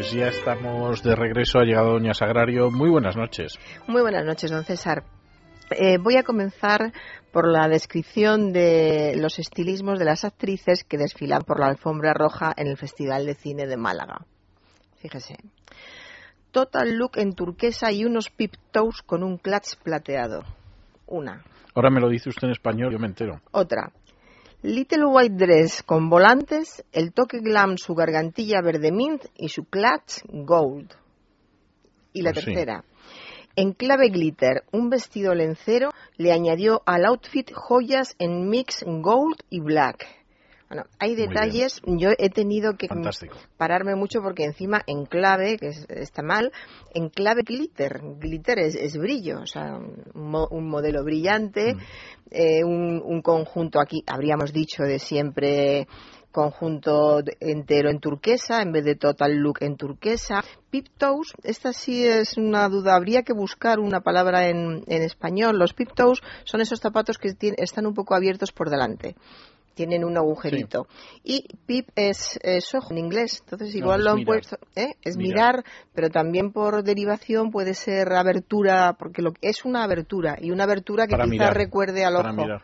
Pues ya estamos de regreso, ha llegado Doña Sagrario. Muy buenas noches. Muy buenas noches, don César. Eh, voy a comenzar por la descripción de los estilismos de las actrices que desfilan por la alfombra roja en el Festival de Cine de Málaga. Fíjese. Total look en turquesa y unos pip toes con un clutch plateado. Una. Ahora me lo dice usted en español, yo me entero. Otra. Little White Dress con volantes, el toque glam, su gargantilla verde mint y su clutch gold. Y la Pues sí. tercera. En clave glitter, un vestido lencero le añadió al outfit joyas en mix gold y black. Bueno, hay detalles, yo he tenido que Fantástico. pararme mucho porque encima en clave, que es- está mal, en clave glitter, glitter es, es brillo, o sea, un, mo- un modelo brillante, Mm. eh, un, un conjunto aquí, habríamos dicho de siempre conjunto entero en turquesa en vez de total look en turquesa. Pip toes, esta sí es una duda, habría que buscar una palabra en, en español. Los pip toes son esos zapatos que están un poco abiertos por delante. Tienen un agujerito. Y pip es, es ojo en inglés. Entonces, igual lo han mirar. puesto. ¿eh? Es Mirar. mirar. pero también por derivación puede ser abertura, porque lo, es una abertura. Y una abertura que Para quizá mirar, recuerde al Para ojo. mirar.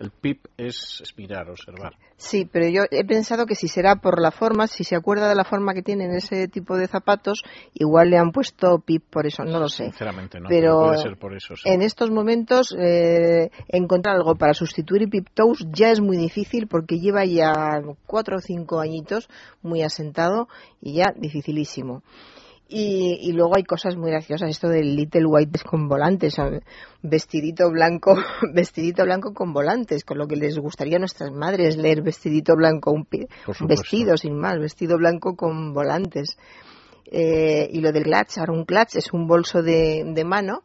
El pip es, es mirar, observar. Sí, pero yo he pensado que si será por la forma, si se acuerda de la forma que tienen ese tipo de zapatos, igual le han puesto pip por eso, no lo sé. Sinceramente, no. Pero puede ser por eso. sí. En estos momentos eh, encontrar algo para sustituir Pip Toes ya es muy difícil porque lleva ya cuatro o cinco añitos muy asentado y ya dificilísimo. Y, y luego hay cosas muy graciosas, esto del Little White con volantes, vestidito blanco, vestidito blanco con volantes, con lo que les gustaría a nuestras madres leer vestidito blanco, un, un vestido sin más, vestido blanco con volantes. Eh, y lo del clutch, ahora un clutch es un bolso de, de mano,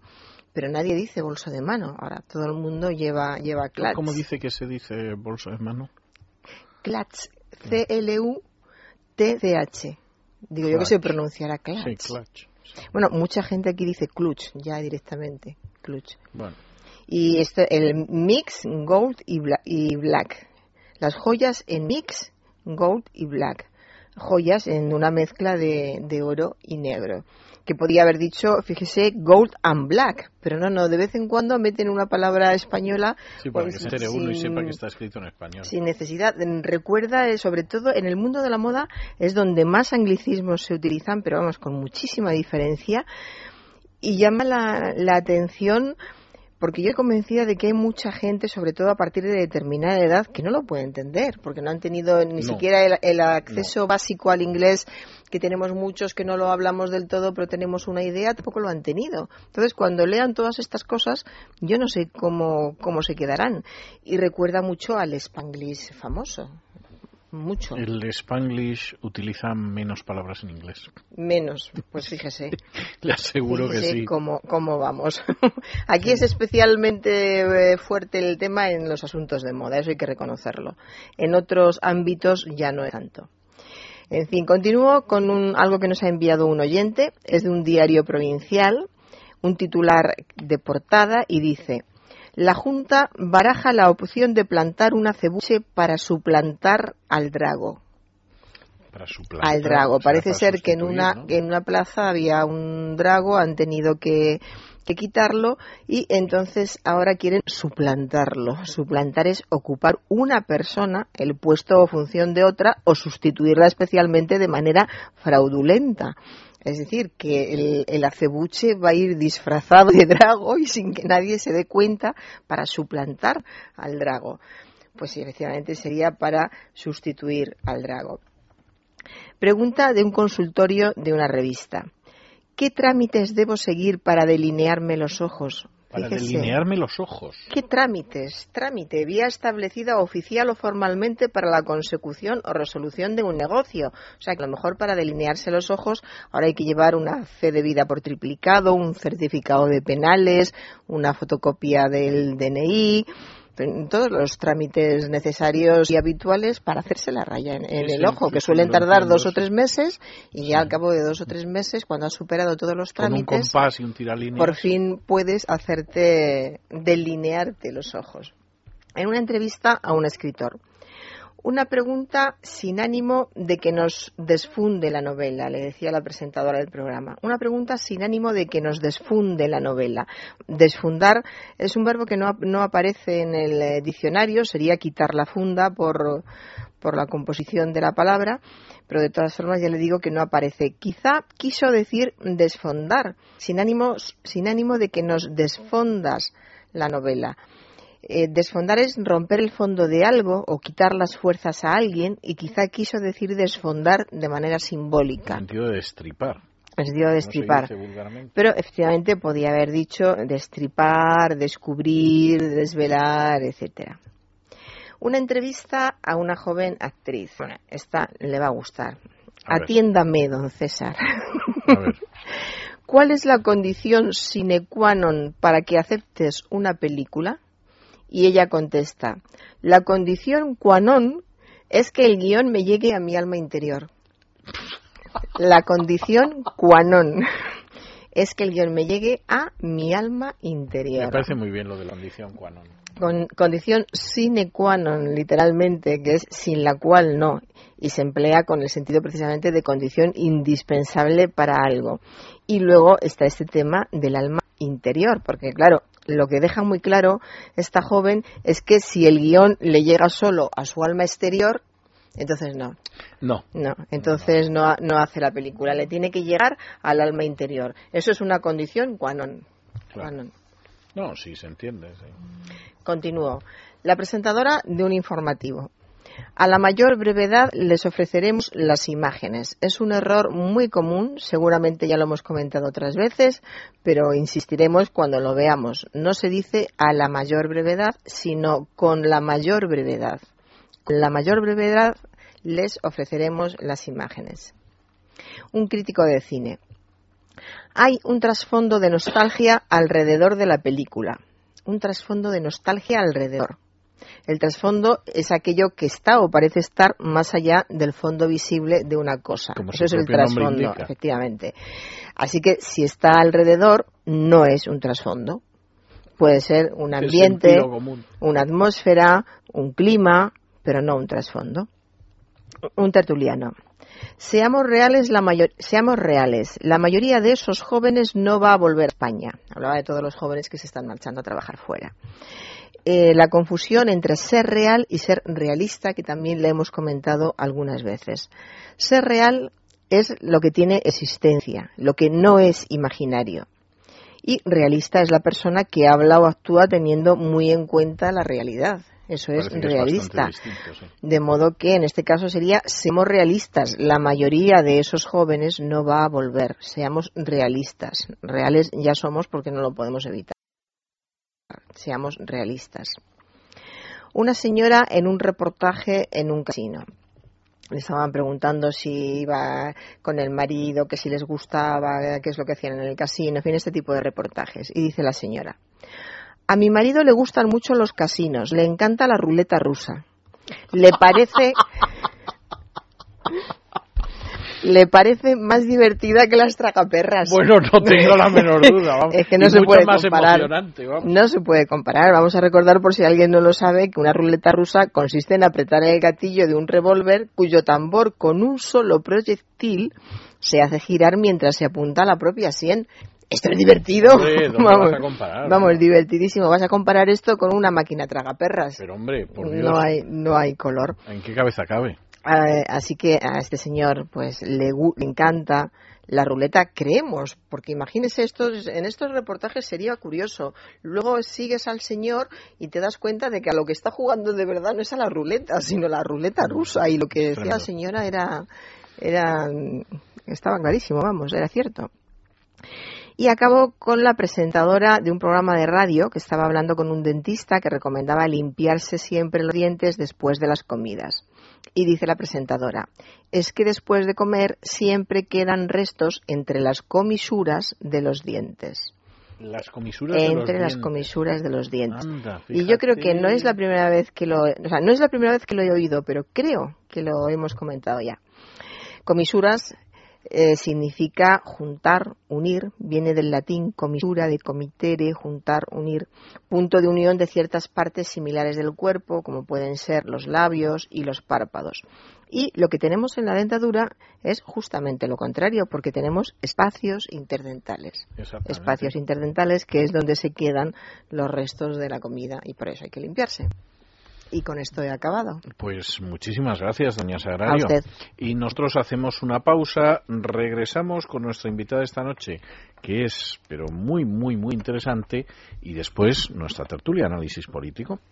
pero nadie dice bolso de mano. Ahora todo el mundo lleva, lleva clutch. ¿Cómo dice que se dice bolso de mano? Clutch, C-L-U-T-C-H. Digo yo que se pronunciará clutch. Sí, clutch. Sí. Bueno, mucha gente aquí dice clutch, ya directamente, clutch. Bueno, Y esto, el mix gold y, bla- y black. Las joyas en mix gold y black. Joyas en una mezcla de, de oro y negro. Que podía haber dicho, fíjese, gold and black. Pero no, no, de vez en cuando meten una palabra española. sí, para pues, que se entere uno y sin- sepa que está escrito en español. sin necesidad. Recuerda, eh, sobre todo en el mundo de la moda, es donde más anglicismos se utilizan, pero vamos, con muchísima diferencia. Y llama la, la atención porque yo he convencida de que hay mucha gente, sobre todo a partir de determinada edad, que no lo puede entender, porque no han tenido ni No. siquiera el, el acceso básico al inglés, que tenemos muchos que no lo hablamos del todo, pero tenemos una idea, tampoco lo han tenido. Entonces, cuando lean todas estas cosas, yo no sé cómo, cómo se quedarán. Y recuerda mucho al Spanglish famoso. Mucho. El Spanglish utiliza menos palabras en inglés. Menos. Pues fíjese. Le aseguro que sí. Cómo, cómo vamos. Aquí es especialmente eh, fuerte el tema en los asuntos de moda, eso hay que reconocerlo. En otros ámbitos ya no es tanto. En fin, continúo con un- algo que nos ha enviado un oyente, es de un diario provincial, un titular de portada y dice, la Junta baraja la opción de plantar un acebuche para suplantar al drago Para suplantar, al drago. Parece ser que en una, en una plaza había un drago, han tenido que, que quitarlo y entonces ahora quieren suplantarlo. Suplantar es ocupar una persona el puesto o función de otra o sustituirla especialmente de manera fraudulenta. Es decir, que el, acebuche va a ir disfrazado de drago y sin que nadie se dé cuenta para suplantar al drago. Pues sí, efectivamente sería para sustituir al drago. Pregunta de un consultorio de una revista. ¿Qué trámites debo seguir para delinearme los ojos? Para Fíjese. delinearme los ojos. ¿Qué trámites? Trámite, vía establecida oficial o formalmente para la consecución o resolución de un negocio. O sea que a lo mejor para delinearse los ojos ahora hay que llevar una fe de vida por triplicado, un certificado de penales, una fotocopia del DNI, todos los trámites necesarios y habituales para hacerse la raya en, en Sí, el ojo, sí, que suelen tardar dos o tres meses y Sí. ya al cabo de dos o tres meses, cuando has superado todos los Con un trámites, compás y un tiralíneas. por fin puedes hacerte delinearte los ojos. En una entrevista a un escritor, Una pregunta sin ánimo de que nos desfunde la novela, le decía la presentadora del programa. Una pregunta sin ánimo de que nos desfunde la novela. Desfundar es un verbo que no, no aparece en el eh, diccionario, sería quitar la funda por, por la composición de la palabra, pero de todas formas ya le digo que no aparece. Quizá quiso decir desfondar, sin ánimo, sin ánimo de que nos desfondas la novela. Eh, desfondar es romper el fondo de algo o quitar las fuerzas a alguien y quizá quiso decir desfondar de manera simbólica. En sentido de destripar. En sentido de destripar. Pero efectivamente podía haber dicho destripar, descubrir, desvelar, etcétera. Una entrevista a una joven actriz. Bueno, esta le va a gustar. Atiéndame, don César. ¿Cuál es la condición sine qua non para que aceptes una película? Y ella contesta, la condición qua non es que el guion me llegue a mi alma interior. La condición qua non es que el guion me llegue a mi alma interior. Me parece muy bien lo de la condición qua non. Con, condición sine qua non, literalmente, que es sin la cual no, y se emplea con el sentido precisamente de condición indispensable para algo. Y luego está este tema del alma interior, porque claro, lo que deja muy claro esta joven es que si el guion le llega solo a su alma exterior, entonces no. No. No, entonces no, no hace la película. Le tiene que llegar al alma interior. Eso es una condición qua non. No, sí, se entiende. Continúo. La presentadora de un informativo. A la mayor brevedad les ofreceremos las imágenes. Es un error muy común, seguramente ya lo hemos comentado otras veces, pero insistiremos cuando lo veamos. No se dice a la mayor brevedad, sino con la mayor brevedad. Con la mayor brevedad les ofreceremos las imágenes. Un crítico de cine. Hay un trasfondo de nostalgia alrededor de la película. Un trasfondo de nostalgia alrededor. El trasfondo es aquello que está o parece estar más allá del fondo visible de una cosa. Eso es el trasfondo, efectivamente. Así que si está alrededor, no es un trasfondo. Puede ser un ambiente, una atmósfera, un clima, pero no un trasfondo. Un tertuliano. Seamos reales, la seamos reales. La mayoría de esos jóvenes no va a volver a España. Hablaba de todos los jóvenes que se están marchando a trabajar fuera. Eh, la confusión entre ser real y ser realista, que también le hemos comentado algunas veces. Ser real es lo que tiene existencia, lo que no es imaginario. Y realista es la persona que habla o actúa teniendo muy en cuenta la realidad. Eso es realista. De modo que en este caso sería, seamos realistas. La mayoría de esos jóvenes no va a volver. Seamos realistas. Reales ya somos porque no lo podemos evitar seamos realistas. Una señora en un reportaje en un casino. Le estaban preguntando si iba con el marido, que si les gustaba, qué es lo que hacían en el casino, en fin, este tipo de reportajes. Y dice la señora, a mi marido le gustan mucho los casinos, le encanta la ruleta rusa. Le parece le parece más divertida que las tragaperras. Bueno, no tengo la menor duda. es que no se puede comparar. No se puede comparar. Vamos a recordar, por si alguien no lo sabe, que una ruleta rusa consiste en apretar el gatillo de un revólver cuyo tambor con un solo proyectil se hace girar mientras se apunta a la propia sien. Esto es divertido. vamos, a comparar, vamos, divertidísimo. Vas a comparar esto con una máquina tragaperras. Pero hombre, por Dios. No hay, no hay color. ¿En qué cabeza cabe? Eh, así que a este señor pues le, encanta la ruleta, creemos, porque imagínese estos, en estos reportajes sería curioso. Luego sigues al señor y te das cuenta de que a lo que está jugando de verdad no es a la ruleta, sino a la ruleta rusa. Y lo que decía la señora era, era, estaba clarísimo, vamos, era cierto. Y acabo con la presentadora de un programa de radio que estaba hablando con un dentista que recomendaba limpiarse siempre los dientes después de las comidas. Y dice la presentadora, es que después de comer siempre quedan restos entre las comisuras de los dientes. Las comisuras entre de las comisuras de los dientes. y yo creo que no es la primera vez que lo, o sea, no es la primera vez que lo he oído, pero creo que lo hemos comentado ya. Comisuras eh, significa juntar, unir, viene del latín comisura, de comitere, juntar, unir, punto de unión de ciertas partes similares del cuerpo, como pueden ser los labios y los párpados. Y lo que tenemos en la dentadura es justamente lo contrario, porque tenemos espacios interdentales. Espacios interdentales que es donde se quedan los restos de la comida y por eso hay que limpiarse. Y con esto he acabado. Pues muchísimas gracias, doña Sagrario. Y nosotros hacemos una pausa, regresamos con nuestra invitada esta noche, que es, pero muy, muy, muy interesante, y después nuestra tertulia análisis político.